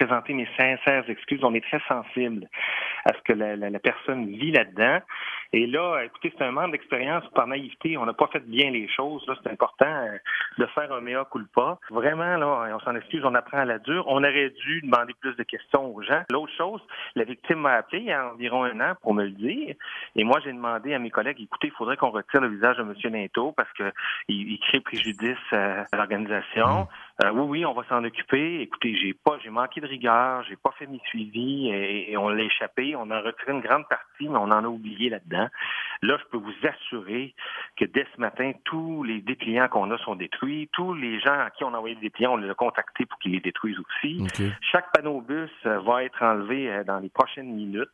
présenter mes sincères excuses. On est très sensible à ce que la, personne vit là-dedans. Et là, écoutez, c'est un manque d'expérience par naïveté. On n'a pas fait bien les choses. Là, c'est important euh, de faire un mea culpa. Vraiment, là, on s'en excuse, on apprend à la dure. On aurait dû demander plus de questions aux gens. L'autre chose, la victime m'a appelé il y a environ un an pour me le dire. Et moi, j'ai demandé à mes collègues, écoutez, il faudrait qu'on retire le visage de M. Linto parce qu'il il crée préjudice à l'organisation. Euh, oui, oui, on va s'en occuper. Écoutez, j'ai pas, j'ai manqué de rigueur, j'ai pas fait mes suivis et, on l'a échappé. On a retiré une grande partie, mais on en a oublié là-dedans. Là, je peux vous assurer que dès ce matin, tous les dépliants qu'on a sont détruits. Tous les gens à qui on a envoyé des dépliants, on les a contactés pour qu'ils les détruisent aussi. Chaque panneau bus euh, va être enlevé euh, dans les prochaines minutes.